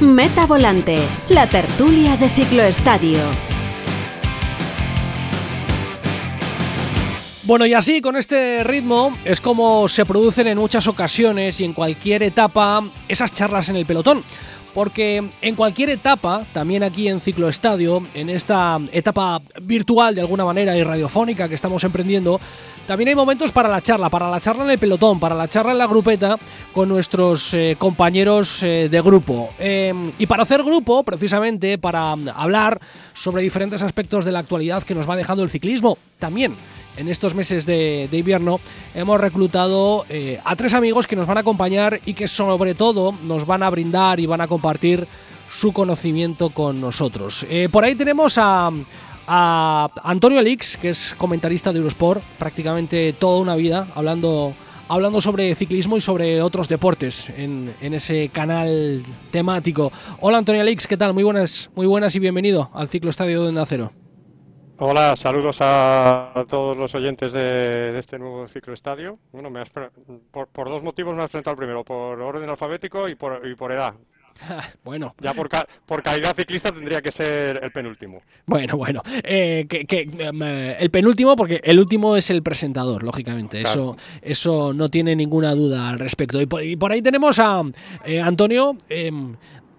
Meta Volante, la tertulia de Cicloestadio. Bueno, y así, con este ritmo, es como se producen en muchas ocasiones y en cualquier etapa esas charlas en el pelotón. Porque en cualquier etapa, también aquí en Cicloestadio, en esta etapa virtual de alguna manera y radiofónica que estamos emprendiendo, también hay momentos para la charla, para la charla en el pelotón, para la charla en la grupeta con nuestros eh, compañeros eh, de grupo. Em, y para hacer grupo, precisamente, para hablar sobre diferentes aspectos de la actualidad que nos va dejando el ciclismo, también en estos meses de, invierno hemos reclutado eh, a tres amigos que nos van a acompañar y que sobre todo nos van a brindar y van a compartir su conocimiento con nosotros. Eh, por ahí tenemos a, Antonio Alix, que es comentarista de Eurosport, prácticamente toda una vida hablando hablando sobre ciclismo y sobre otros deportes en, ese canal temático. Hola Antonio Alix, ¿qué tal? Muy buenas, muy buenas y bienvenido al Ciclo Estadio de Nacero. Hola, saludos a todos los oyentes de, este nuevo cicloestadio. Bueno, me por, dos motivos me has presentado primero, por orden alfabético y por, edad. bueno. Ya por, por, calidad ciclista tendría que ser el penúltimo. Bueno, bueno. Eh, que, em, eh, el penúltimo, porque el último es el presentador, lógicamente. Eso, eso no tiene ninguna duda al respecto. Y por, ahí tenemos a eh, Antonio.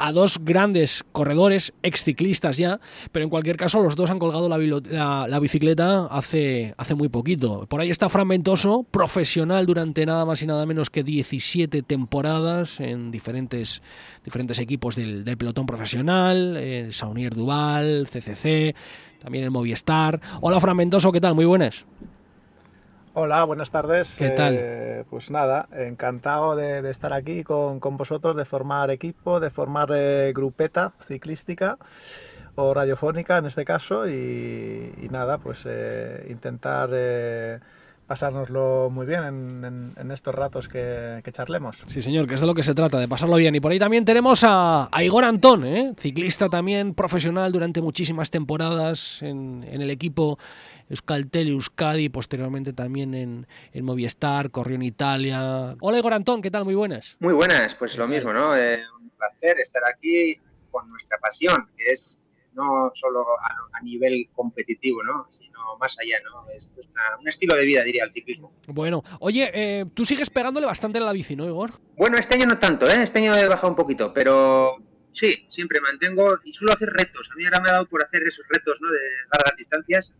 A dos grandes corredores, exciclistas ya, pero en cualquier caso los dos han colgado la, bicicleta hace, hace muy poquito. Por ahí está Fran Ventoso, profesional durante nada más y nada menos que 17 temporadas en diferentes, diferentes equipos del, pelotón profesional, eh, Saunier Duval, CCC, también el Movistar. Hola Fran Ventoso, ¿qué tal? Muy buenas. Hola, buenas tardes. ¿Qué tal? Eh, pues nada, encantado de, estar aquí con, vosotros, de formar equipo, de formar eh, grupeta ciclística o radiofónica en este caso y, nada, pues eh, intentar pasárnoslo muy bien en, estos ratos que, charlemos. Sí, señor, que es de lo que se trata, de pasarlo bien. Y por ahí también tenemos a, Igor Antón, ciclista también profesional durante muchísimas temporadas en, en el equipo Euskaltel, Euskadi, posteriormente también en, en, Movistar, corrió en Italia. Hola Igor Antón, ¿qué tal? Muy buenas. Muy buenas, pues lo mismo, ¿no? Eh, un placer estar aquí con nuestra pasión, que es no solo a, nivel competitivo, ¿no? sino más allá, ¿no? Esto es un estilo de vida, diría, el ciclismo. Bueno, oye, eh, tú sigues pegándole bastante en la bici, ¿no, Igor? Bueno, este año no tanto, ¿eh? Este año he bajado un poquito, pero sí, siempre mantengo y suelo hacer retos. A mí ahora me ha dado por hacer esos retos, ¿no? De largas distancias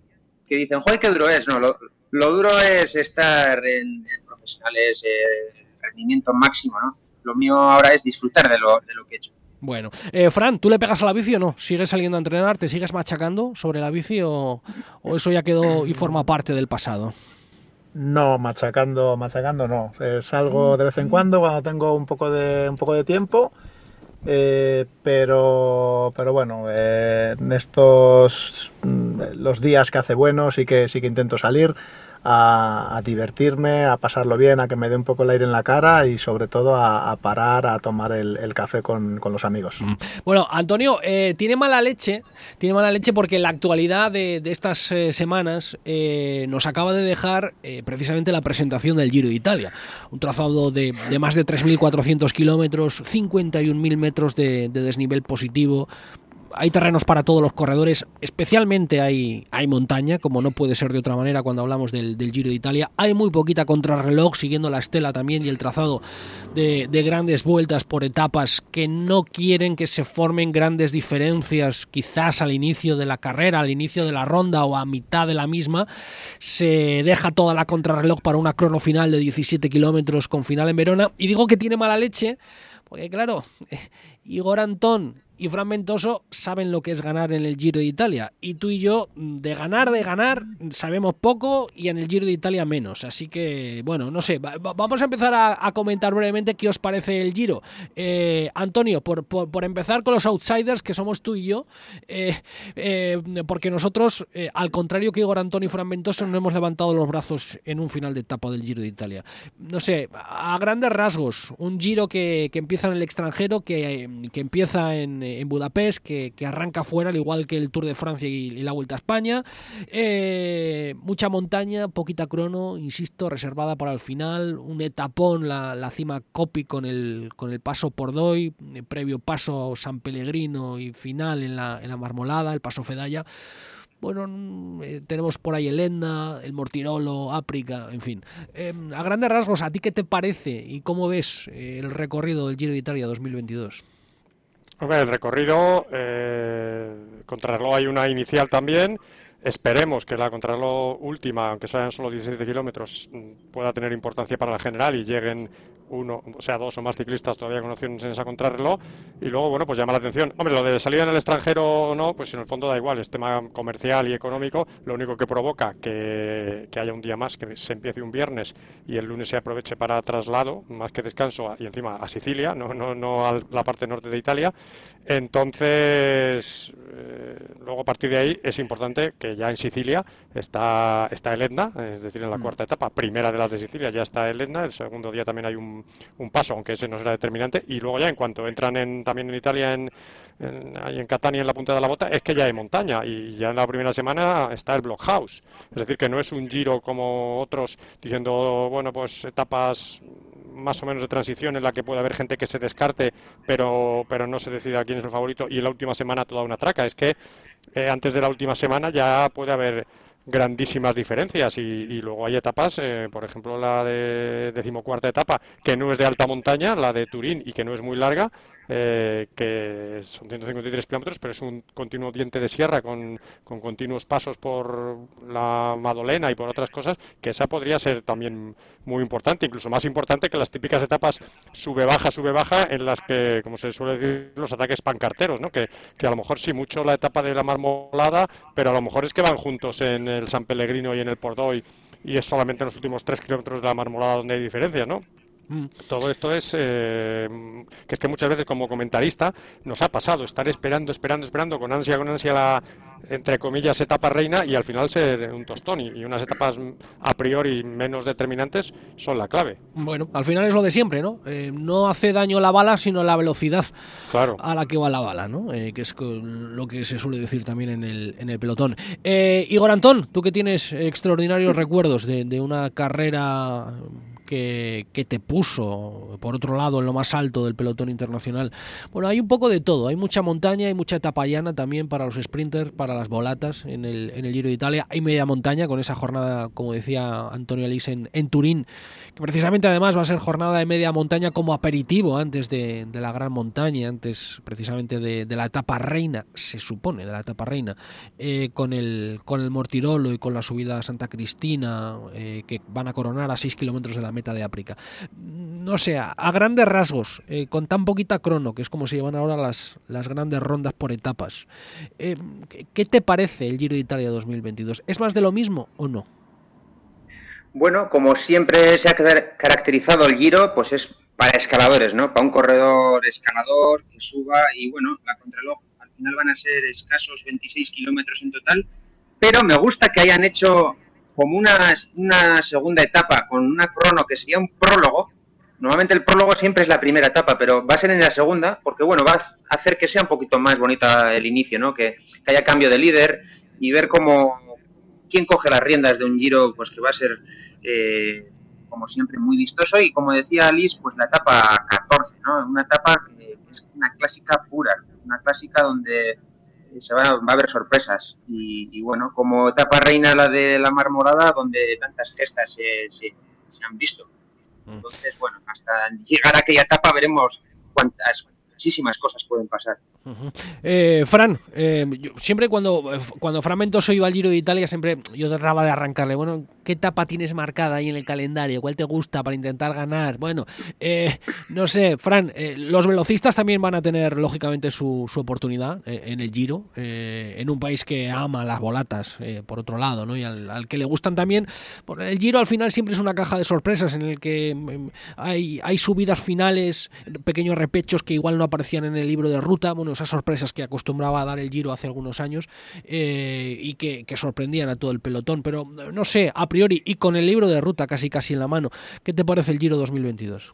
que dicen, joder, qué duro es. No, lo, duro es estar en, profesionales, eh, rendimiento máximo, ¿no? Lo mío ahora es disfrutar de lo, de lo que he hecho. Bueno, eh, Fran, ¿tú le pegas a la bici o no? ¿Sigues saliendo a entrenar? ¿Te sigues machacando sobre la bici o, o eso ya quedó y forma parte del pasado? No, machacando, machacando no. salgo de vez en cuando cuando tengo un poco de, un poco de tiempo eh, pero, pero bueno, eh, en estos mm, los días que hace bueno sí que sí que intento salir a, divertirme, a pasarlo bien, a que me dé un poco el aire en la cara y sobre todo a, parar a tomar el, café con, los amigos. Mm. Bueno, Antonio, eh, tiene mala leche, tiene mala leche porque la actualidad de, estas eh, semanas eh, nos acaba de dejar precisamente la presentación del Giro de Italia, un trazado de, más de 3.400 kilómetros, 51.000 metros de desnivel positivo, hay terrenos para todos los corredores, especialmente hay, montaña, como no puede ser de otra manera cuando hablamos del, Giro de Italia. Hay muy poquita contrarreloj, siguiendo la estela también y el trazado de, grandes vueltas por etapas que no quieren que se formen grandes diferencias, quizás al inicio de la carrera, al inicio de la ronda o a mitad de la misma. Se deja toda la contrarreloj para una crono final de 17 kilómetros con final en Verona. Y digo que tiene mala leche, porque claro, Igor Antón y Fran saben lo que es ganar en el Giro de Italia. Y tú y yo, de ganar, de ganar, sabemos poco y en el Giro de Italia menos. Así que, bueno, no sé, vamos a empezar a, comentar brevemente qué os parece el Giro. Eh, Antonio, por, por, empezar con los outsiders, que somos tú y yo, eh, eh, porque nosotros, al contrario que Igor Antonio y Fran Ventoso, no hemos levantado los brazos en un final de etapa del Giro de Italia. No sé, a grandes rasgos, un Giro que, que empieza en el extranjero, que, que empieza en en, Budapest, que, arranca fuera, al igual que el Tour de Francia y, la Vuelta a España. Eh, mucha montaña, poquita crono, insisto, reservada para el final. Un etapón, la, la cima Copi con el, con el paso por Doy, previo paso San Pellegrino y final en la, en la Marmolada, el paso Fedaya bueno, mm, eh, tenemos por ahí el Etna, el Mortirolo, África, en fin. Em, a grandes rasgos, ¿a ti qué te parece y cómo ves eh, el recorrido del Giro de Italia 2022? El recorrido, eh, contrarreloj hay una inicial también. Esperemos que la contrarreloj última, aunque sean solo 17 kilómetros, mm, pueda tener importancia para la general y lleguen uno, o sea, dos o más ciclistas todavía con opciones en esa contrarreloj. Y luego, bueno, pues llama la atención. Hombre, lo de salir en el extranjero o no, pues en el fondo da igual, es tema comercial y económico. Lo único que provoca que, que haya un día más, que se empiece un viernes y el lunes se aproveche para traslado, más que descanso, y encima a Sicilia, no, no, no a la parte norte de Italia. Entonces, eh, luego a partir de ahí es importante que ya en Sicilia está, está el Etna, es decir, en la mm. cuarta etapa, primera de las de Sicilia ya está el Etna, el segundo día también hay un, un paso, aunque ese no será determinante, y luego ya en cuanto entran en, también en Italia, en, en, en Catania, en la punta de la bota, es que ya hay montaña, y ya en la primera semana está el Blockhouse, es decir, que no es un giro como otros diciendo, bueno, pues etapas más o menos de transición en la que puede haber gente que se descarte, pero, pero no se decida quién es el favorito. Y en la última semana toda una traca. Es que eh, antes de la última semana ya puede haber grandísimas diferencias y, luego hay etapas, eh, por ejemplo la de decimocuarta etapa, que no es de alta montaña, la de Turín y que no es muy larga, eh, que son 153 kilómetros, pero es un continuo diente de sierra con, con, continuos pasos por la Madolena y por otras cosas, que esa podría ser también muy importante, incluso más importante que las típicas etapas sube-baja, sube-baja, en las que, como se suele decir, los ataques pancarteros, ¿no? que, que a lo mejor sí mucho la etapa de la marmolada, pero a lo mejor es que van juntos en el San Pellegrino y en el Pordoy y es solamente en los últimos tres kilómetros de la marmolada donde hay diferencias, ¿no? Mm. Todo esto es eh, que es que muchas veces como comentarista nos ha pasado estar esperando, esperando, esperando con ansia, con ansia la entre comillas etapa reina y al final ser un tostón y, unas etapas a priori menos determinantes son la clave. Bueno, al final es lo de siempre, ¿no? Eh, no hace daño la bala sino la velocidad claro. a la que va la bala, ¿no? Eh, que es lo que se suele decir también en el, en el pelotón. Igor Antón, tú que tienes extraordinarios recuerdos de, de una carrera que, te puso, por otro lado, en lo más alto del pelotón internacional. Bueno, hay un poco de todo. Hay mucha montaña, hay mucha etapa llana también para los sprinters, para las volatas en el, en el Giro de Italia. Hay media montaña con esa jornada, como decía Antonio Alís, en, en Turín, que precisamente además va a ser jornada de media montaña como aperitivo antes de, la gran montaña, antes precisamente de, la etapa reina, se supone, de la etapa reina, eh, con, el, con el Mortirolo y con la subida a Santa Cristina, eh, que van a coronar a 6 kilómetros de la de África. No sé, a, grandes rasgos, eh, con tan poquita crono, que es como se llevan ahora las, las grandes rondas por etapas, eh, ¿qué te parece el Giro de Italia 2022? ¿Es más de lo mismo o no? Bueno, como siempre se ha caracterizado el Giro, pues es para escaladores, ¿no? Para un corredor escalador que suba y bueno, la contraloj al final van a ser escasos 26 kilómetros en total, pero me gusta que hayan hecho como una, una segunda etapa con una crono que sería un prólogo. Normalmente el prólogo siempre es la primera etapa, pero va a ser en la segunda, porque bueno, va a hacer que sea un poquito más bonita el inicio, ¿no? Que, haya cambio de líder y ver cómo quién coge las riendas de un giro, pues que va a ser eh, como siempre muy vistoso y como decía Alice, pues la etapa 14, ¿no? Una etapa que es una clásica pura, una clásica donde se va, a haber sorpresas. Y, bueno, como etapa reina la de la marmorada, donde tantas gestas se, se, se han visto. Mm. Entonces, bueno, hasta llegar a aquella etapa veremos cuántas, muchísimas cosas pueden pasar. Eh, Fran, eh, siempre cuando, cuando Fragmentos iba al Giro de Italia, siempre yo trataba de arrancarle, bueno, ¿qué etapa tienes marcada ahí en el calendario? ¿Cuál te gusta para intentar ganar? Bueno, eh, no sé, Fran, los velocistas también van a tener, lógicamente, su, su oportunidad en el Giro, en un país que ama las volatas, por otro lado, ¿no? Y al, que le gustan también. el Giro al final siempre es una caja de sorpresas en el que mm, hay, hay subidas finales, pequeños repechos que igual no aparecían en el libro de ruta, bueno, esas sorpresas que acostumbraba a dar el Giro hace algunos años eh, y que, sorprendían a todo el pelotón. Pero no sé, a priori y con el libro de ruta casi casi en la mano, ¿qué te parece el Giro 2022?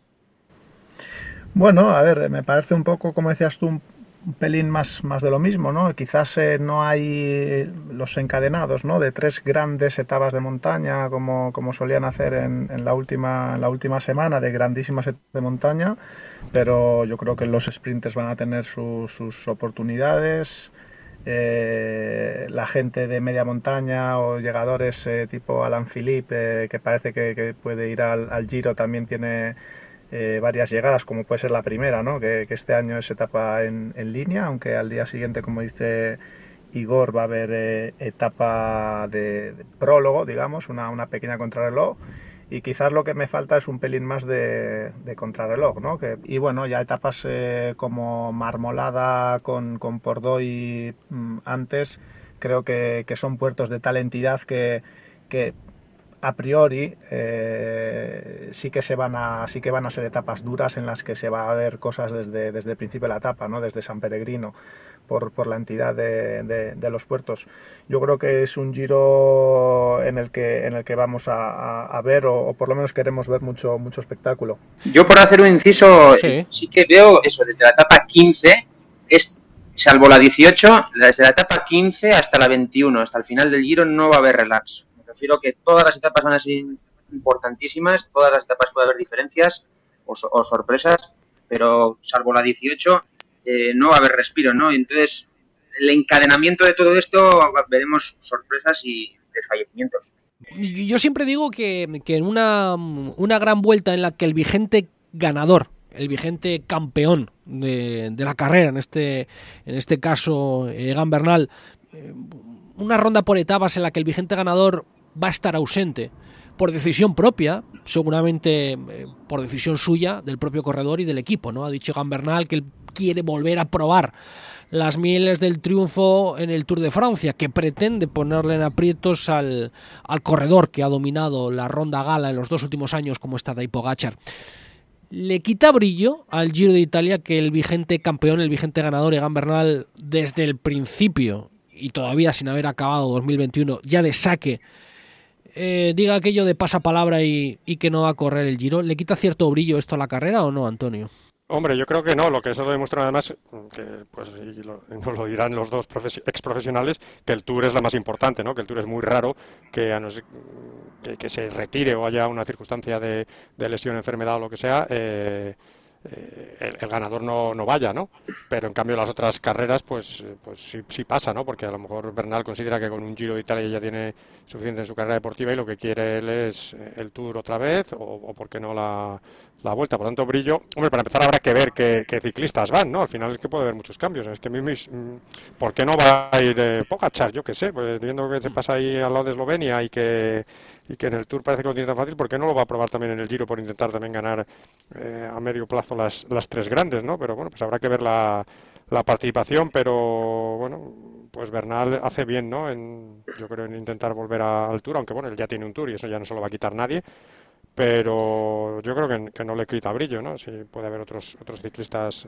Bueno, a ver, me parece un poco, como decías tú, un pelín más, más de lo mismo, ¿no? Quizás eh, no hay los encadenados, ¿no? De tres grandes etapas de montaña como, como solían hacer en, en, la última, la última semana, de grandísimas etapas de montaña, pero yo creo que los sprinters van a tener su, sus oportunidades. Eh, la gente de media montaña o llegadores eh, tipo Alan Philippe, eh, que parece que, puede ir al, Giro, también tiene varias llegadas, como puede ser la primera, ¿no? que, este año es etapa en, línea, aunque al día siguiente, como dice Igor, va a haber etapa de, de, prólogo, digamos, una, una pequeña contrarreloj. Y quizás lo que me falta es un pelín más de, de contrarreloj, ¿no? Y bueno, ya etapas eh, como Marmolada con, con Pordoy mm, antes, creo que, que, son puertos de tal entidad que, que a priori eh, sí que se van a sí que van a ser etapas duras en las que se va a ver cosas desde, desde el principio de la etapa, ¿no? desde San Peregrino, por, por la entidad de, de, de, los puertos. Yo creo que es un giro en el que en el que vamos a, a, a ver, o, o, por lo menos queremos ver mucho, mucho espectáculo. Yo por hacer un inciso, sí, sí que veo eso, desde la etapa 15, es, salvo la 18, desde la etapa 15 hasta la 21, hasta el final del giro no va a haber relax refiero que todas las etapas van a ser importantísimas, todas las etapas puede haber diferencias o, o sorpresas, pero salvo la 18 eh, no va a haber respiro, ¿no? Entonces, el encadenamiento de todo esto veremos sorpresas y desfallecimientos. Yo siempre digo que, que en una, una gran vuelta en la que el vigente ganador el vigente campeón de, de, la carrera, en este, en este caso Egan Bernal, eh, una ronda por etapas en la que el vigente ganador va a estar ausente por decisión propia, seguramente eh, por decisión suya, del propio corredor y del equipo. ¿no? Ha dicho Gambernal que él quiere volver a probar las mieles del triunfo en el Tour de Francia, que pretende ponerle en aprietos al, al corredor que ha dominado la ronda gala en los dos últimos años, como está Daipo Gachar. Le quita brillo al Giro de Italia que el vigente campeón, el vigente ganador, Egan Bernal, desde el principio y todavía sin haber acabado 2021, ya de saque eh, diga aquello de pasapalabra y, y que no va a correr el Giro, ¿le quita cierto brillo esto a la carrera o no, Antonio? Hombre, yo creo que no. Lo que eso lo demuestra además, que pues y lo, nos lo dirán los dos ex profesionales, que el Tour es la más importante, ¿no? Que el Tour es muy raro que, a que, se retire o haya una circunstancia de, de lesión, enfermedad o lo que sea. Eh, eh, el, ganador no, no, vaya, ¿no? Pero en cambio las otras carreras, pues, pues sí, sí, pasa, ¿no? Porque a lo mejor Bernal considera que con un Giro de Italia ya tiene suficiente en su carrera deportiva y lo que quiere él es el Tour otra vez o, o por qué no la, la vuelta. Por tanto, brillo. Hombre, para empezar habrá que ver qué, ciclistas van, ¿no? Al final es que puede haber muchos cambios. Es que mis, ¿por qué no va a ir eh, Pogachar? Yo qué sé, pues viendo que se pasa ahí al lado de Eslovenia y que y que en el Tour parece que lo tiene tan fácil, ¿por qué no lo va a probar también en el Giro por intentar también ganar eh, a medio plazo las, las tres grandes, ¿no? Pero bueno, pues habrá que ver la, la participación, pero bueno, pues Bernal hace bien, ¿no? En, yo creo en intentar volver a, al Tour, aunque bueno, él ya tiene un Tour y eso ya no se lo va a quitar nadie pero yo creo que, que, no le quita brillo, ¿no? Si puede haber otros otros ciclistas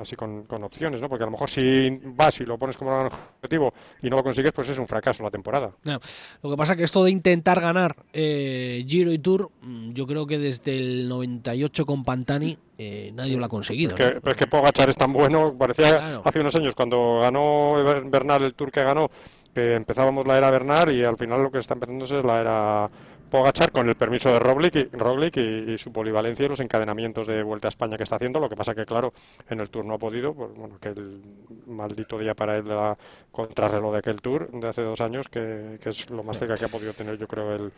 así con, con, opciones, ¿no? Porque a lo mejor si vas y lo pones como un objetivo y no lo consigues, pues es un fracaso la temporada. No. Lo que pasa que esto de intentar ganar eh, Giro y Tour, mm, yo creo que desde el 98 con Pantani eh, nadie lo ha conseguido. Es que, ¿no? pero es que Pogachar es tan bueno, parecía claro. hace unos años cuando ganó Bernal el Tour que ganó, que empezábamos la era Bernal y al final lo que está empezando es la era Pogachar con el permiso de Roglic, y, Roglic y, y, su polivalencia y los encadenamientos de Vuelta a España que está haciendo. Lo que pasa que, claro, en el Tour no ha podido, pues bueno, que el maldito día para él de la contrarreloj de aquel Tour de hace dos años, que, que es lo más cerca que ha podido tener, yo creo, el,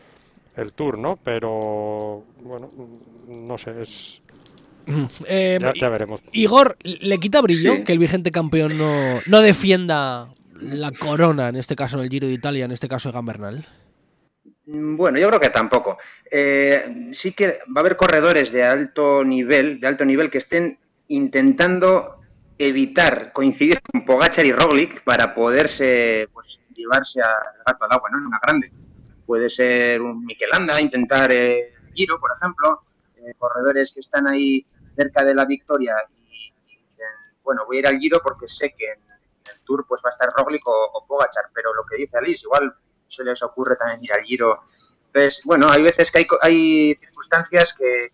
el Tour, ¿no? Pero, bueno, no sé, es, eh, ya, ya, veremos. Igor, ¿le quita brillo sí. que el vigente campeón no, no defienda la corona, en este caso en el Giro de Italia, en este caso Egan Bernal? Mm, bueno, yo creo que tampoco. Eh, sí que va a haber corredores de alto nivel, de alto nivel que estén intentando evitar coincidir con Pogachar y Roglic para poderse pues, llevarse al gato al agua, ¿no? En una grande. Puede ser un Mikelanda, intentar eh, Giro, por ejemplo, eh, corredores que están ahí cerca de la victoria y, y, dicen, bueno, voy a ir al Giro porque sé que en, el Tour pues va a estar Roglic o, o Pogachar, pero lo que dice Alice, igual se les ocurre también ir al Giro. Entonces, bueno, hay veces que hay, hay circunstancias que,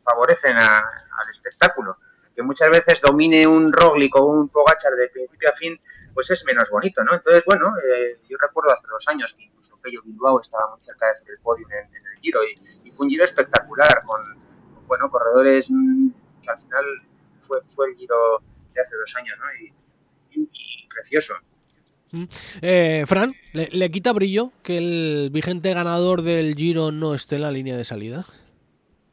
favorecen a, al espectáculo. que muchas veces domine un Roglic o un Pogachar de principio a fin, pues es menos bonito, ¿no? Entonces, bueno, eh, yo recuerdo hace dos años que incluso Pello Bilbao estaba muy cerca de hacer el podio en, el Giro y, fue un Giro espectacular con, bueno, corredores mm, que al final fue, fue el Giro de hace dos años, ¿no? y precioso. Eh, Fran, ¿le, quita brillo que el vigente ganador del Giro no esté en la línea de salida?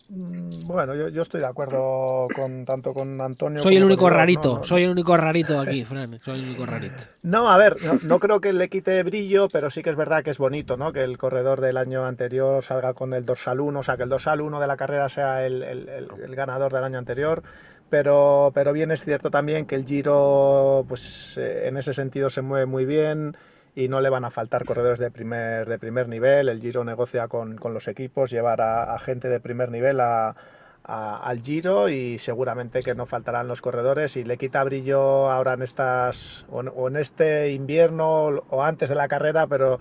Mm, bueno, yo, estoy de acuerdo con tanto con Antonio. Soy el único rarito, soy el único rarito aquí, Fran. Soy el único rarito. No, a ver, no, creo que le quite brillo, pero sí que es verdad que es bonito, ¿no? Que el corredor del año anterior salga con el dorsal 1, o sea, que el dorsal 1 de la carrera sea el, el ganador del año anterior pero, pero bien es cierto también que el Giro, pues eh, en ese sentido se mueve muy bien y no le van a faltar corredores de primer, de primer nivel. El Giro negocia con, con los equipos, llevar a, gente de primer nivel a, al Giro y seguramente que no faltarán los corredores y le quita brillo ahora en estas o, en este invierno o antes de la carrera, pero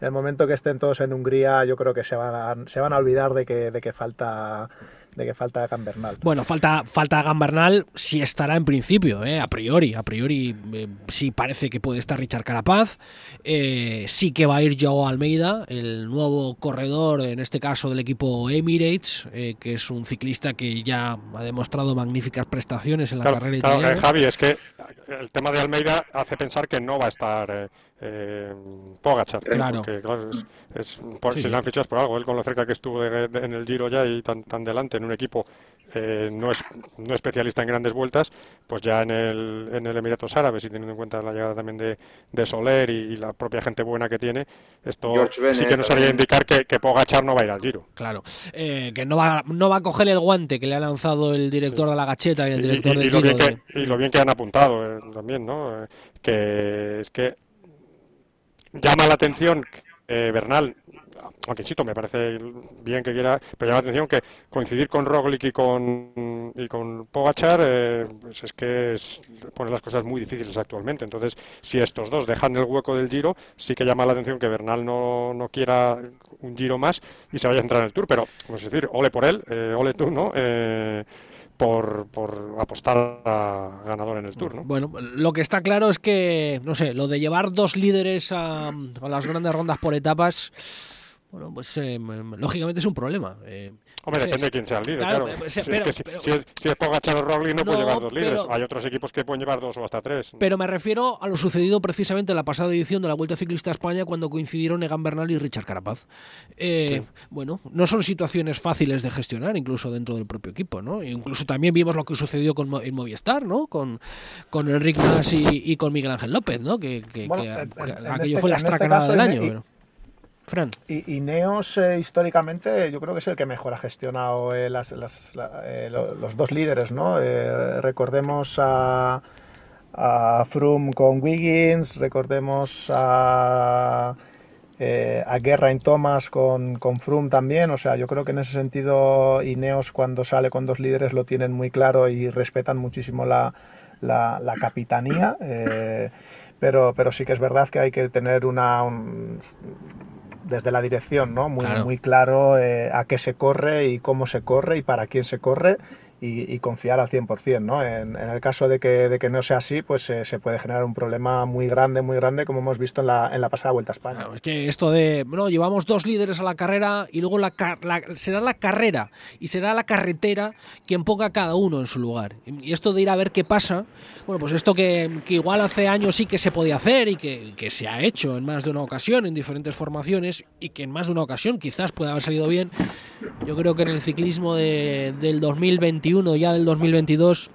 en el momento que estén todos en Hungría yo creo que se van a, se van a olvidar de que, de que falta de que falta Gambernal. Bueno, falta, falta Gambernal sí estará en principio, eh, a priori. A priori eh, sí parece que puede estar Richard Carapaz. Eh, sí que va a ir Joao Almeida, el nuevo corredor, en este caso del equipo Emirates, que es un ciclista que ya ha demostrado magníficas prestaciones en la carrera italiana. Javi, es que el tema de Almeida hace pensar que no va a estar eh, Pogachar. Claro. es, Si le han fichado es por algo. Él con lo cerca que estuvo en el Giro ya y tan, tan delante en un equipo eh, no, es, no especialista en grandes vueltas, pues ya en el, en el Emiratos Árabes y teniendo en cuenta la llegada también de, de Soler y, la propia gente buena que tiene, esto sí que nos haría indicar que, que, Pogachar no va a ir al Giro. Claro, eh, que no va, no va a coger el guante que le ha lanzado el director de la gacheta y el director del Giro. Lo bien que, y lo bien que han apuntado eh, también, ¿no? que es que llama la atención eh, Bernal, aunque insisto, me parece bien que quiera, pero llama la atención que coincidir con Roglic y con, y con Pogachar, eh, pues es que es, pone las cosas muy difíciles actualmente. Entonces, si estos dos dejan el hueco del Giro, sí que llama la atención que Bernal no, no quiera un Giro más y se vaya a entrar en el Tour, pero, pues es decir, ole por él, eh, ole tú, ¿no? Eh, por, por apostar a ganador en el Tour. Bueno, lo que está claro es que, no sé, lo de llevar dos líderes a las grandes rondas por etapas bueno, pues eh, lógicamente es un problema. Eh, Hombre, depende de quién sea el líder, claro. si, es, Pogachar o Roglic no, puede llevar dos líderes. Hay otros equipos que pueden llevar dos o hasta tres. Pero me refiero a lo sucedido precisamente en la pasada edición de la Vuelta Ciclista a España cuando coincidieron Egan Bernal y Richard Carapaz. Eh, bueno, no son situaciones fáciles de gestionar, incluso dentro del propio equipo, ¿no? incluso también vimos lo que sucedió con en Movistar, ¿no? Con, con Enrique Nas y, con Miguel Ángel López, ¿no? Que, aquello este fue la estracanada este del año. Y, y, Neos eh, históricamente yo creo que es el que mejor ha gestionado eh, las, eh, los dos líderes, ¿no? recordemos a, a con Wiggins, recordemos a, a Guerra en Thomas con, con Froome también, o sea, yo creo que en ese sentido Ineos cuando sale con dos líderes lo tienen muy claro y respetan muchísimo la, la, capitanía, pero, pero sí que es verdad que hay que tener una, desde la dirección, ¿no? Muy, muy claro eh, a qué se corre y cómo se corre y para quién se corre y, confiar al 100%, ¿no? En, el caso de que, de que, no sea así, pues eh, se puede generar un problema muy grande, muy grande, como hemos visto en la, en la pasada Vuelta a España. es que esto de, bueno, llevamos dos líderes a la carrera y luego la, será la carrera y será la carretera quien ponga cada uno en su lugar. Y esto de ir a ver qué pasa, bueno, pues esto que, igual hace años sí que se podía hacer y que, que, se ha hecho en más de una ocasión, en diferentes formaciones, y que en más de una ocasión quizás pueda haber salido bien, yo creo que en el ciclismo de, del 2021, ya del 2022,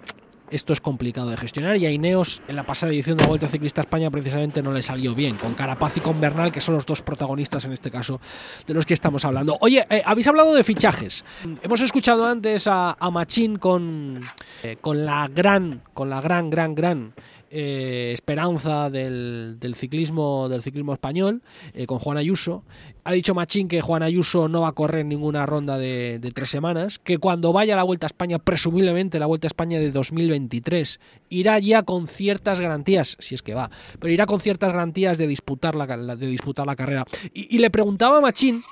esto es complicado de gestionar y a Ineos en la pasada edición de la Vuelta Ciclista España precisamente no le salió bien, con Carapaz y con Bernal, que son los dos protagonistas en este caso de los que estamos hablando. Oye, eh, habéis hablado de fichajes. Hemos escuchado antes a, Machín con, eh, con la gran, con la gran, gran, gran eh, esperanza del, ciclismo del ciclismo español eh, con Juan Ayuso. Ha dicho Machín que Juan Ayuso no va a correr ninguna ronda de, tres semanas, que cuando vaya a la Vuelta a España, presumiblemente la Vuelta a España de 2023, irá ya con ciertas garantías, si es que va, pero irá con ciertas garantías de disputar la, de disputar la carrera. Y, y le preguntaba a Machín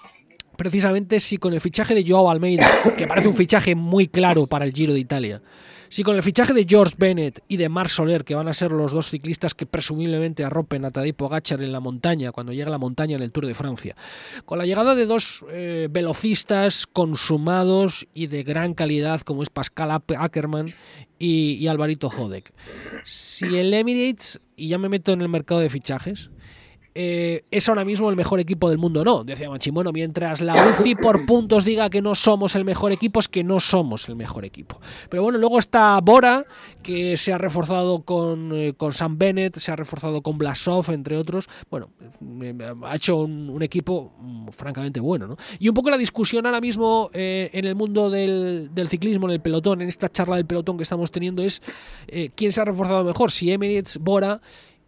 precisamente si con el fichaje de Joao Almeida, que parece un fichaje muy claro para el Giro de Italia, Si con el fichaje de George Bennett y de Marc Soler, que van a ser los dos ciclistas que presumiblemente arropen a Tadej Pogacar en la montaña, cuando llegue a la montaña en el Tour de Francia, con la llegada de dos eh, velocistas consumados y de gran calidad como es Pascal Ackermann y, y Alvarito Jodek. Si el Emirates, y ya me meto en el mercado de fichajes, eh, es ahora mismo el mejor equipo del mundo. No, decía Bueno, mientras la UCI por puntos diga que no somos el mejor equipo, es que no somos el mejor equipo. Pero bueno, luego está Bora, que se ha reforzado con, eh, con Sam Bennett, se ha reforzado con Blasov, entre otros. Bueno, ha hecho un, equipo mm, francamente bueno. ¿no? Y un poco la discusión ahora mismo eh, en el mundo del, ciclismo, en el pelotón, en esta charla del pelotón que estamos teniendo, es quién se ha reforzado mejor, si Emirates, Bora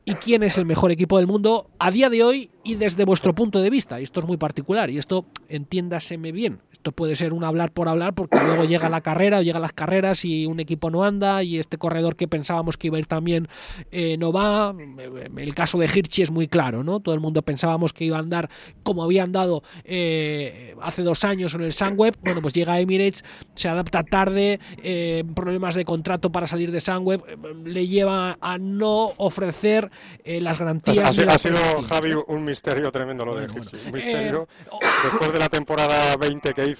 y quién es el mejor equipo del mundo a día de hoy y desde vuestro punto de vista. Y esto es muy particular y esto entiéndaseme bien. Esto puede ser un hablar por hablar porque luego llega la carrera o llegan las carreras y un equipo no anda y este corredor que pensábamos que iba a ir también eh, no va. El caso de Hirschi es muy claro, ¿no? Todo el mundo pensábamos que iba a andar como había andado eh, hace dos años en el Sunweb. Bueno, pues llega Emirates, se adapta tarde, eh, problemas de contrato para salir de Sunweb, le lleva a no ofrecer las garantías. Ha, sido, Javi, un misterio tremendo lo de Hirschi. Un misterio. Después de la temporada 20 que hizo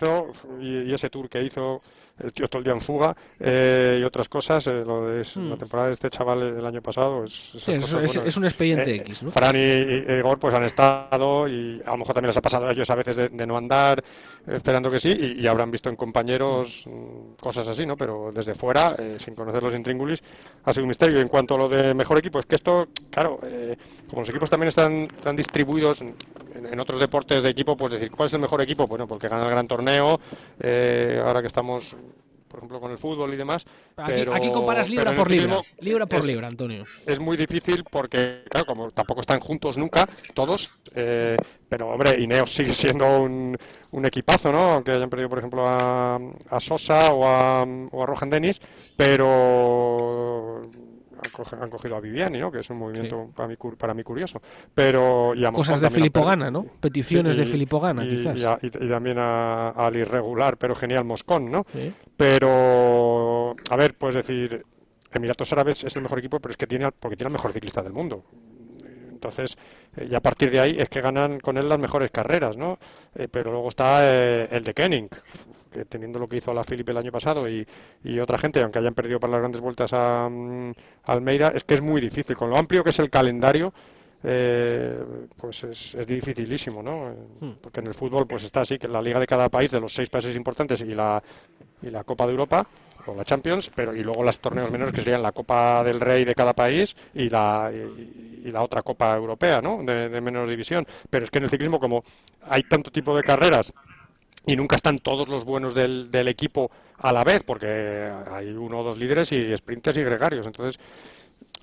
y, ese tour que hizo el tío todo el día en fuga eh, y otras cosas. Eh, lo de la hmm. temporada de este chaval el año pasado es, es, un expediente eh, X. ¿no? Fran y, Igor pues han estado y a lo mejor también les ha pasado a ellos a veces de, no andar esperando que sí y, habrán visto en compañeros mm, cosas así, ¿no? Pero desde fuera, sin conocer los intríngulis, ha sido un misterio. En cuanto a lo de mejor equipo, es que esto, claro, como los equipos también están, están distribuidos en, otros deportes de equipo, pues decir, ¿cuál es el mejor equipo? Bueno, porque gana el gran torneo, ahora que estamos por ejemplo, con el fútbol y demás. Aquí, aquí comparas libra por libra, libra por libra, Antonio. Es muy difícil porque, claro, como tampoco están juntos nunca, todos, eh, pero hombre, Ineos sigue siendo un, un, equipazo, ¿no? Aunque hayan perdido, por ejemplo, a, a Sosa o a, o a Rohan Dennis, pero han cogido a Viviani, ¿no? Que es un movimiento para, mí, para mí curioso. Pero, y Cosas de Filippo Gana, ¿no? Peticiones de Filippo Gana, quizás. Y, también al irregular, pero genial Moscón, ¿no? Pero, a ver, puedes decir, Emiratos Árabes es el mejor equipo, pero es que tiene, porque tiene el mejor ciclista del mundo. Entonces, eh, y a partir de ahí es que ganan con él las mejores carreras, ¿no? Eh, pero luego está eh, el de Kenning, teniendo lo que hizo la Philip el año pasado y, otra gente, aunque hayan perdido para las grandes vueltas a, mm, Almeida, es que es muy difícil. Con lo amplio que es el calendario, eh, pues es, es, dificilísimo, ¿no? Hmm. Porque en el fútbol pues está así, que la liga de cada país, de los seis países importantes y la, y la Copa de Europa, o la Champions, pero y luego los torneos menores que serían la Copa del Rey de cada país y la, y, la otra Copa Europea, ¿no? De, de menor división. Pero es que en el ciclismo, como hay tanto tipo de carreras y nunca están todos los buenos del, del, equipo a la vez, porque hay uno o dos líderes y sprinters y gregarios. Entonces,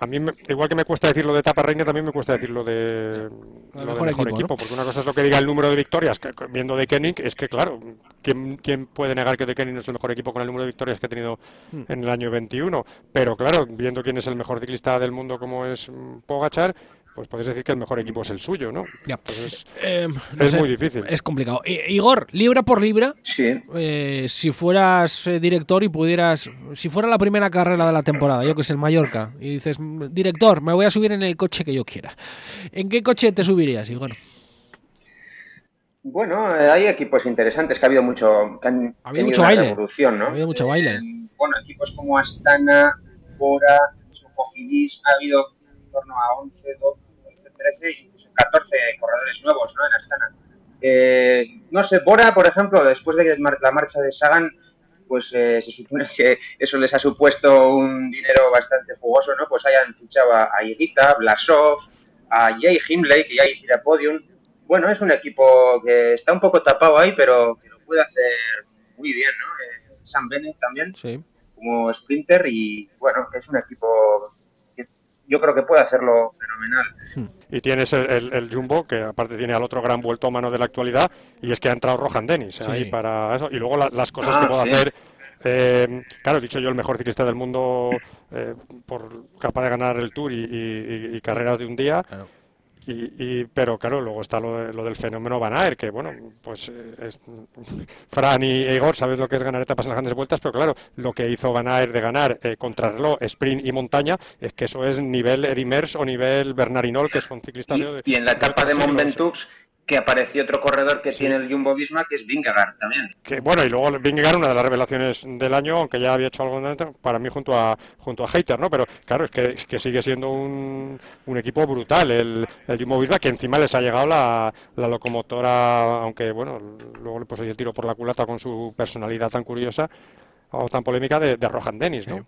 a mí, igual que me cuesta decirlo de etapa reina, también me cuesta decirlo de, mejor, equipo, porque una cosa es lo que diga el número de victorias, que, viendo de Kenning, es que claro, ¿quién, ¿quién, puede negar que de Kenning es el mejor equipo con el número de victorias que ha tenido hmm. en el año 21? Pero claro, viendo quién es el mejor ciclista del mundo como es Pogachar, pues puedes decir que el mejor equipo es el suyo, ¿no? Eh, es muy difícil. Es complicado. Igor, libra por libra, sí. Eh, si fueras eh, director y pudieras, si fuera la primera carrera de la temporada, yo que sé, el Mallorca, y dices, director, me voy a subir en el coche que yo quiera. ¿En qué coche te subirías, Igor? Bueno, hay equipos interesantes que ha habido mucho, que han ha habido mucho baile. revolución, ¿no? Ha habido mucho baile. bueno, equipos como Astana, Bora, Cofidis, ha habido torno a 11, 12, 13, incluso 14 corredores nuevos ¿no? en Astana. Eh, no sé, Bora, por ejemplo, después de la marcha de Sagan, pues eh, se supone que eso les ha supuesto un dinero bastante jugoso, ¿no? Pues hayan fichado a, a Blasov, a Jay Himley, que ya hiciera podium. Bueno, es un equipo que está un poco tapado ahí, pero que lo puede hacer muy bien, ¿no? Eh, Sam Bennett también, como sprinter, y bueno, es un equipo yo creo que puede hacerlo fenomenal. Y tienes el, Jumbo, que aparte tiene al otro gran vuelto a mano de la actualidad, y es que ha entrado Rohan Dennis ahí para eso. Y luego las cosas que ah, puede hacer. Eh, claro, he dicho yo, el mejor ciclista del mundo eh, por capaz de ganar el Tour y, carreras de un día. Y, pero claro, luego está lo, lo del fenómeno Van Aert, que bueno, pues eh, Fran y Igor, sabes lo que es ganar etapas en las grandes vueltas, pero claro, lo que hizo Van Aert de ganar eh, reloj, sprint y montaña, es que eso es nivel Erimers o nivel Bernardinol, que son ciclistas y, de, Y en la etapa de, Mont Ventoux que apareció otro corredor que tiene el Jumbo Visma, que es Vingegaard también. Que, bueno, y luego Vingegaard, una de las revelaciones del año, aunque ya había hecho algo para mí junto a junto a Hater, ¿no? Pero claro, es que, que sigue siendo un, un equipo brutal el, el Jumbo Visma, que encima les ha llegado la, la locomotora, aunque bueno, luego le puse el tiro por la culata con su personalidad tan curiosa, o tan polémica de, de Rohan Dennis, ¿no?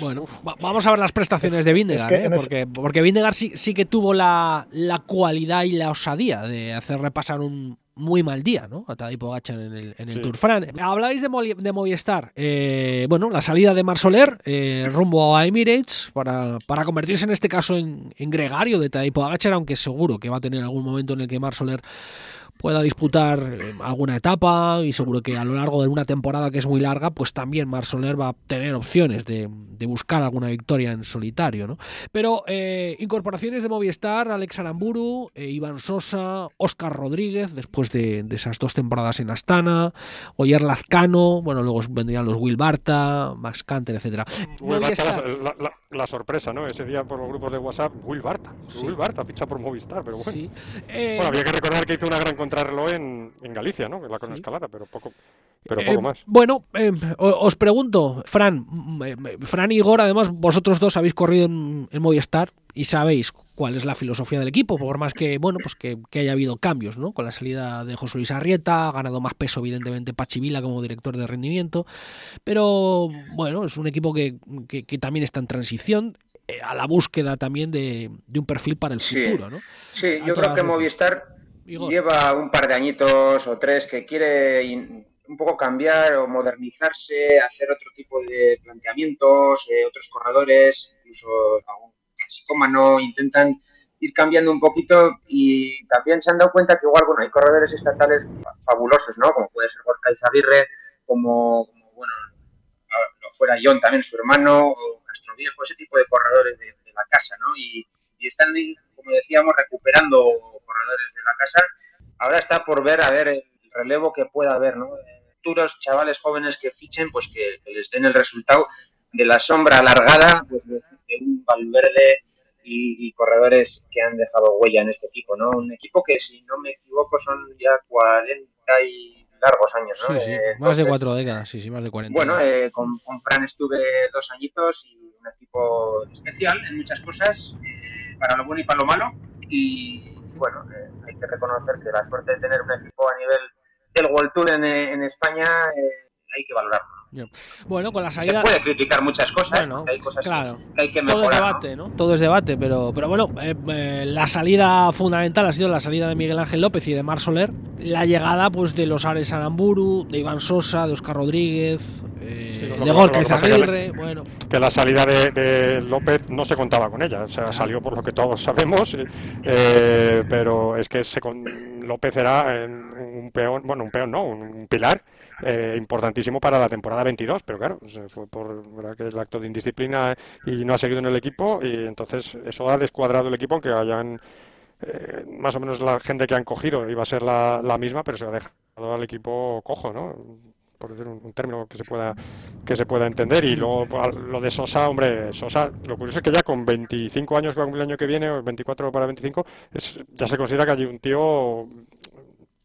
bueno, vamos a ver las prestaciones de Vindegar, ¿eh? porque, porque Vindegar sí, sí que tuvo la, la, cualidad y la osadía de hacer repasar un muy mal día, ¿no? A Tadej Pogacar en el, en el Tour Fran. Habláis de, de Movistar. Eh, bueno, la salida de Mar Soler eh, rumbo a Emirates para, para, convertirse en este caso en, en gregario de Tadej Pogacar, aunque seguro que va a tener algún momento en el que Mar Soler pueda disputar eh, alguna etapa y seguro que a lo largo de una temporada que es muy larga, pues también Mar Soler va a tener opciones de, buscar alguna victoria en solitario. ¿no? Pero eh, incorporaciones de Movistar, Alex Aramburu, eh, Iván Sosa, Oscar Rodríguez, después de, esas dos temporadas en Astana, Oyer Lazcano, bueno, luego vendrían los Will Barta, Max Canter, etcétera. la, sorpresa, ¿no? Ese día por los grupos de WhatsApp, Will Barta. Will Barta, ficha por Movistar, pero bueno. bueno, había que recordar que hizo una gran encontrarlo en, en Galicia, ¿no? En la cronoescalada, pero poco, pero poco eh, más. Bueno, eh, os pregunto, Fran, eh, Fran y Igor, además vosotros dos habéis corrido en, en, Movistar y sabéis cuál es la filosofía del equipo, por más que bueno, pues que, que, haya habido cambios, ¿no? Con la salida de José Luis Arrieta, ha ganado más peso, evidentemente, Pachivila como director de rendimiento, pero bueno, es un equipo que, que, que también está en transición a la búsqueda también de, de un perfil para el sí. futuro, ¿no? Sí, yo creo que Movistar lleva un par de añitos o tres que quiere un poco cambiar o modernizarse, hacer otro tipo de planteamientos, eh, otros corredores, incluso algún clasicómano, intentan ir cambiando un poquito y también se han dado cuenta que igual, bueno, hay corredores estatales fabulosos, ¿no? Como puede ser Jorge Izaguirre, como, como bueno, fuera John también, su hermano, o Castroviejo, ese tipo de corredores de, de la casa, ¿no? Y, y están, como decíamos, recuperando corredores de la casa. Ahora está por ver, a ver, el relevo que pueda haber, ¿no? Futuros chavales jóvenes que fichen, pues que, que, les den el resultado de la sombra alargada, pues de, de un Valverde y, y, corredores que han dejado huella en este equipo, ¿no? Un equipo que, si no me equivoco, son ya 40 y largos años, ¿no? Sí, sí, eh, más de cuatro décadas, sí, sí, más de 40. Bueno, eh, con, con, Fran estuve dos añitos y un equipo especial en muchas cosas, eh, para lo bueno y para lo malo, y bueno, eh, hay que reconocer que la suerte de tener un equipo a nivel del World Tour en, en España eh, hay que valorarlo. Bueno, con la salida... Se puede criticar muchas cosas, bueno, hay cosas claro. que, que, hay que mejorar. Todo es debate, ¿no? Todo es debate, pero, pero bueno, eh, eh, la salida fundamental ha sido la salida de Miguel Ángel López y de Mar Soler, la llegada pues de los Ares Aramburu, de Iván Sosa, de Oscar Rodríguez, eh, sí, de Aguirre, bueno. Que la salida de, de, López no se contaba con ella, o sea, salió por lo que todos sabemos, eh, pero es que se con, López era un peón, bueno, un peón no, un, un pilar eh, importantísimo para la temporada 22, pero claro, fue por que es el acto de indisciplina y no ha seguido en el equipo y entonces eso ha descuadrado el equipo, aunque hayan eh, más o menos la gente que han cogido iba a ser la, la misma, pero se ha dejado al equipo cojo, ¿no? por decir un, término que se pueda que se pueda entender y luego lo de Sosa hombre Sosa lo curioso es que ya con 25 años el año que viene o 24 para 25 es, ya se considera que hay un tío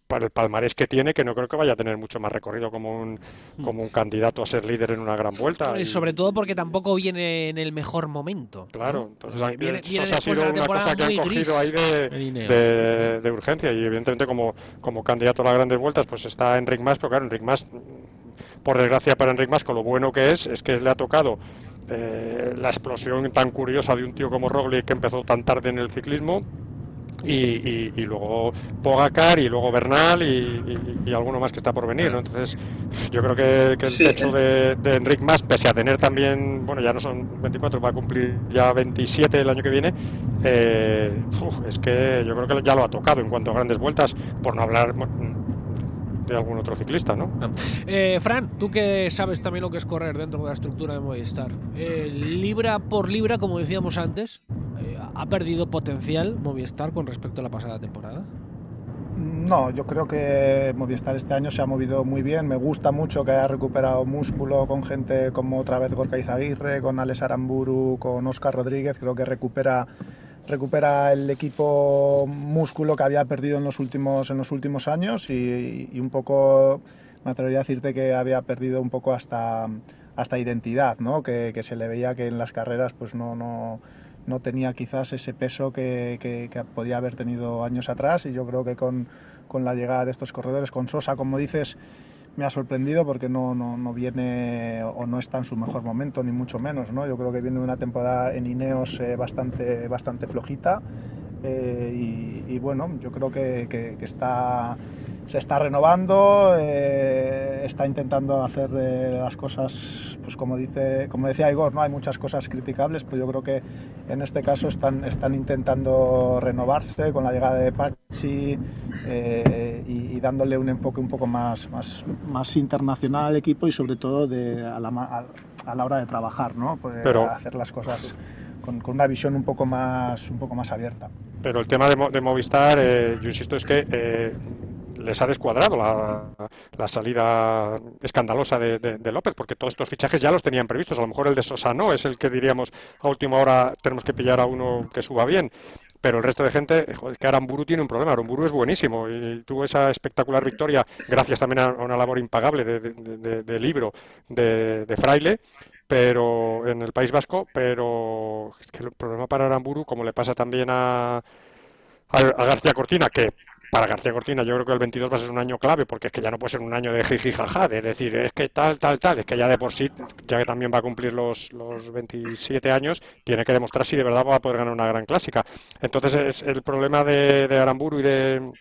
para el palmarés que tiene, que no creo que vaya a tener mucho más recorrido como un, como un candidato a ser líder en una gran vuelta. Y, y sobre todo porque tampoco viene en el mejor momento. Claro, entonces ¿no? viene, viene ha sido una cosa que han cogido ahí de, de, de, urgencia y evidentemente como, como candidato a las grandes vueltas pues está Enric Mas, pero claro, Enric Mas, por desgracia para Enric Mas, con lo bueno que es, es que le ha tocado eh, la explosión tan curiosa de un tío como Roglic que empezó tan tarde en el ciclismo y, y, y, luego Pogacar y luego Bernal y, y, alguno más que está por venir. ¿no? Entonces, yo creo que, que el sí, techo de, de Enric Mas, pese a tener también, bueno, ya no son 24, va a cumplir ya 27 el año que viene, eh, uf, es que yo creo que ya lo ha tocado en cuanto a grandes vueltas, por no hablar de algún otro ciclista, ¿no? Eh, Fran, tú que sabes también lo que es correr dentro de la estructura de Movistar, eh, libra por libra, como decíamos antes, eh, ¿ha perdido potencial Movistar con respecto a la pasada temporada? No, yo creo que Movistar este año se ha movido muy bien. Me gusta mucho que haya recuperado músculo con gente como otra vez Gorka Izaguirre, con Alex Aramburu, con Oscar Rodríguez. Creo que recupera, recupera el equipo músculo que había perdido en los últimos, en los últimos años y, un poco, me atrevería a decirte que había perdido un poco hasta, hasta identidad, ¿no? que, se le veía que en las carreras pues no, no no tenía quizás ese peso que, que, podía haber tenido años atrás y yo creo que con, con, la llegada de estos corredores, con Sosa, como dices, me ha sorprendido porque no, no, no, viene o no está en su mejor momento, ni mucho menos. ¿no? Yo creo que viene una temporada en Ineos eh, bastante, bastante flojita eh, y, bueno, yo creo que, que está se está renovando, eh, está intentando hacer eh, las cosas, pues como, dice, como decía Igor, ¿no? hay muchas cosas criticables, pero yo creo que en este caso están, están intentando renovarse con la llegada de Pachi eh, y, dándole un enfoque un poco más, más, más internacional al equipo y sobre todo de, a, la, a, la hora de trabajar, ¿no? Pues, hacer las cosas con, con, una visión un poco más, un poco más abierta. Pero el tema de, de Movistar, yo insisto, es que les ha descuadrado la, salida escandalosa de, López, porque todos estos fichajes ya los tenían previstos. A lo mejor el de Sosa no, es el que diríamos a última hora tenemos que pillar a uno que suba bien. Pero el resto de gente, joder, que Aramburu tiene un problema. Aramburu es buenísimo y tuvo esa espectacular victoria gracias también a una labor impagable de, libro de, Fraile pero en el País Vasco, pero es que el problema para Aramburu, como le pasa también a, a García Cortina, que para García Cortina yo creo que el 22 va a ser un año clave porque es que ya no puede ser un año de jiji jaja, de decir es que tal, tal, tal, es que ya de por sí, ya que también va a cumplir los, los 27 años, tiene que demostrar si de verdad va a poder ganar una gran clásica. Entonces es el problema de, de Aramburu y de,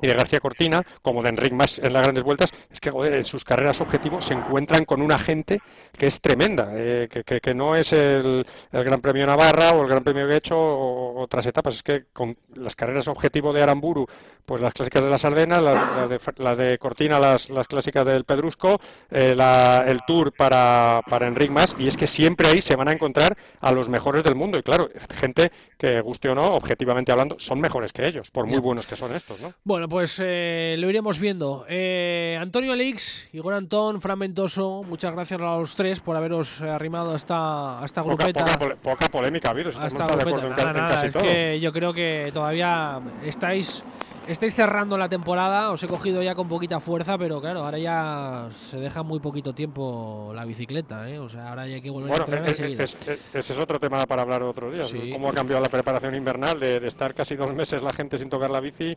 y de García Cortina, como de Enric Más en las grandes vueltas, es que joder, en sus carreras objetivos se encuentran con una gente que es tremenda, eh, que, que, no es el, el, Gran Premio Navarra o el Gran Premio que he hecho o otras etapas, es que con las carreras objetivo de Aramburu pues las clásicas de la Sardena, las, de, las de, Cortina, las, las, clásicas del Pedrusco, eh, el Tour para, para Enric Mas, y es que siempre ahí se van a encontrar a los mejores del mundo. Y claro, gente que, guste o no, objetivamente hablando, son mejores que ellos, por muy buenos que son estos. ¿no? Bueno, pues eh, lo iremos viendo. Eh, Antonio Alix, Igor Antón, Fragmentoso, muchas gracias a los tres por haberos arrimado a esta, grupeta. Poca, polémica, Virus. Estamos de acuerdo en, casi todo. Que yo creo que todavía estáis estáis cerrando la temporada, os he cogido ya con poquita fuerza, pero claro, ahora ya se deja muy poquito tiempo la bicicleta, ¿eh? O sea, ahora ya hay que volver a entrenar enseguida. ese es otro tema para hablar otro día. Cómo ha cambiado la preparación invernal de, estar casi dos meses la gente sin tocar la bici.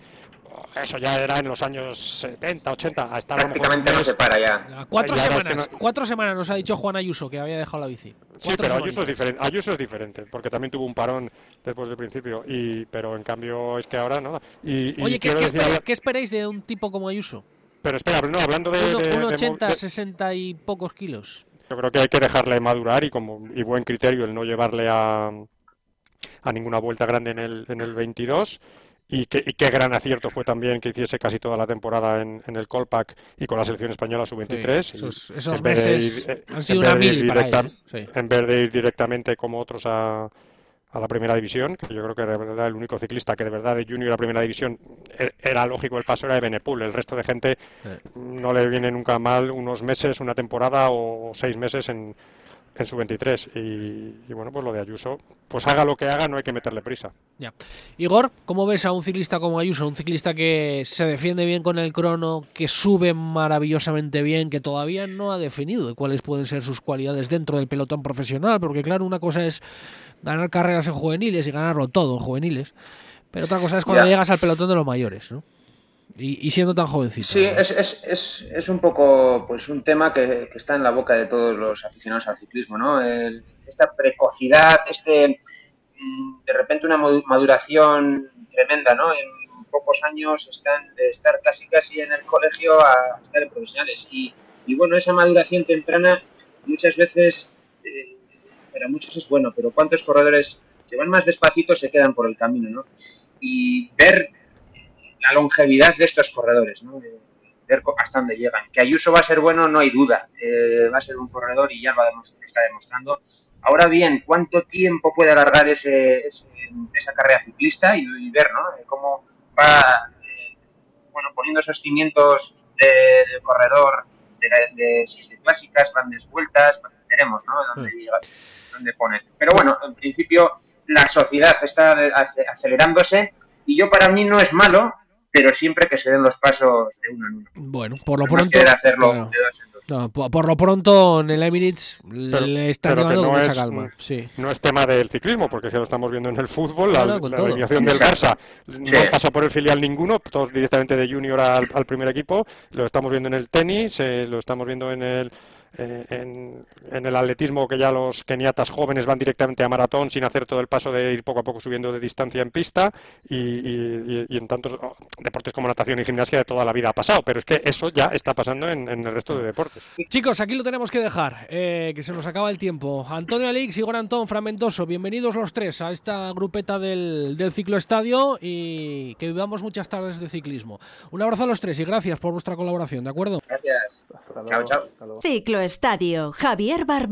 Eso ya era en los años 70, 80, a estar Prácticamente no se para ya. Cuatro semanas, cuatro semanas nos ha dicho Juan Ayuso que había dejado la bici. Sí, pero Ayuso es, diferente, Ayuso es diferente, porque también tuvo un parón después del principio, y pero en cambio es que ahora nada. Y, Oye, ¿qué, esperáis de un tipo como Ayuso? Pero espera, no, hablando de... Un 80, 60 y pocos kilos. Yo creo que hay que dejarle madurar y como y buen criterio el no llevarle a, a ninguna vuelta grande en el, en el 22 y, qué gran acierto fue también que hiciese casi toda la temporada en, el Colpac y con la selección española sub-23. esos, meses han sido una mil En vez de ir directamente como otros a, a la primera división, que yo creo que era el único ciclista que de verdad de junior a primera división e, era lógico el paso era de Benepul. El resto de gente no le viene nunca mal unos meses, una temporada o seis meses en, en su 23 y, bueno pues lo de Ayuso pues haga lo que haga no hay que meterle prisa. Ya. Igor cómo ves a un ciclista como Ayuso un ciclista que se defiende bien con el crono que sube maravillosamente bien que todavía no ha definido cuáles pueden ser sus cualidades dentro del pelotón profesional porque claro una cosa es ganar carreras en juveniles y ganarlo todo en juveniles pero otra cosa es cuando llegas al pelotón de los mayores ¿no? Y, siendo tan jovencito. Sí, es, es, es, es, un poco pues un tema que, está en la boca de todos los aficionados al ciclismo, ¿no? esta precocidad, este mm, de repente una maduración tremenda, ¿no? En pocos años están de estar casi casi en el colegio a estar en profesionales. Y, y bueno, esa maduración temprana muchas veces eh, para muchos es bueno, pero ¿cuántos corredores que van más despacito se quedan por el camino, ¿no? Y ver la longevidad de estos corredores, ¿no? ver hasta dónde llegan. Que Ayuso va a ser bueno, no hay duda. Eh, va a ser un corredor y ya lo, está demostrando. Ahora bien, ¿cuánto tiempo puede alargar ese, esa carrera ciclista y, ver ¿no? cómo va eh, bueno, poniendo esos cimientos de, corredor de, de, de, clásicas, grandes vueltas, veremos ¿no? dónde, llega, dónde pone. Pero bueno, en principio la sociedad está acelerándose y yo para mí no es malo pero siempre que se den los pasos de uno en uno. Bueno, por lo pronto. hacerlo de dos en dos. No, por, lo pronto en el Emirates le está llevando no mucha es, calma. Sí. No es tema del ciclismo, porque ya lo estamos viendo en el fútbol, la, la alineación del Barça no pasa por el filial ninguno, todos directamente de junior al, al primer equipo, lo estamos viendo en el tenis, eh, lo estamos viendo en el eh, en, el atletismo que ya los keniatas jóvenes van directamente a maratón sin hacer todo el paso de ir poco a poco subiendo de distancia en pista y, en tantos oh, deportes como natación y gimnasia de toda la vida ha pasado, pero es que eso ya está pasando en, el resto de deportes. Chicos, aquí lo tenemos que dejar, eh, que se nos acaba el tiempo. Antonio Alix, Igor Antón, Fragmentoso, bienvenidos los tres a esta grupeta del, del ciclo estadio y que vivamos muchas tardes de ciclismo. Un abrazo a los tres y gracias por vuestra colaboración, ¿de acuerdo? Gracias. chao, chao. Ciclo Estadio, Javier Barber.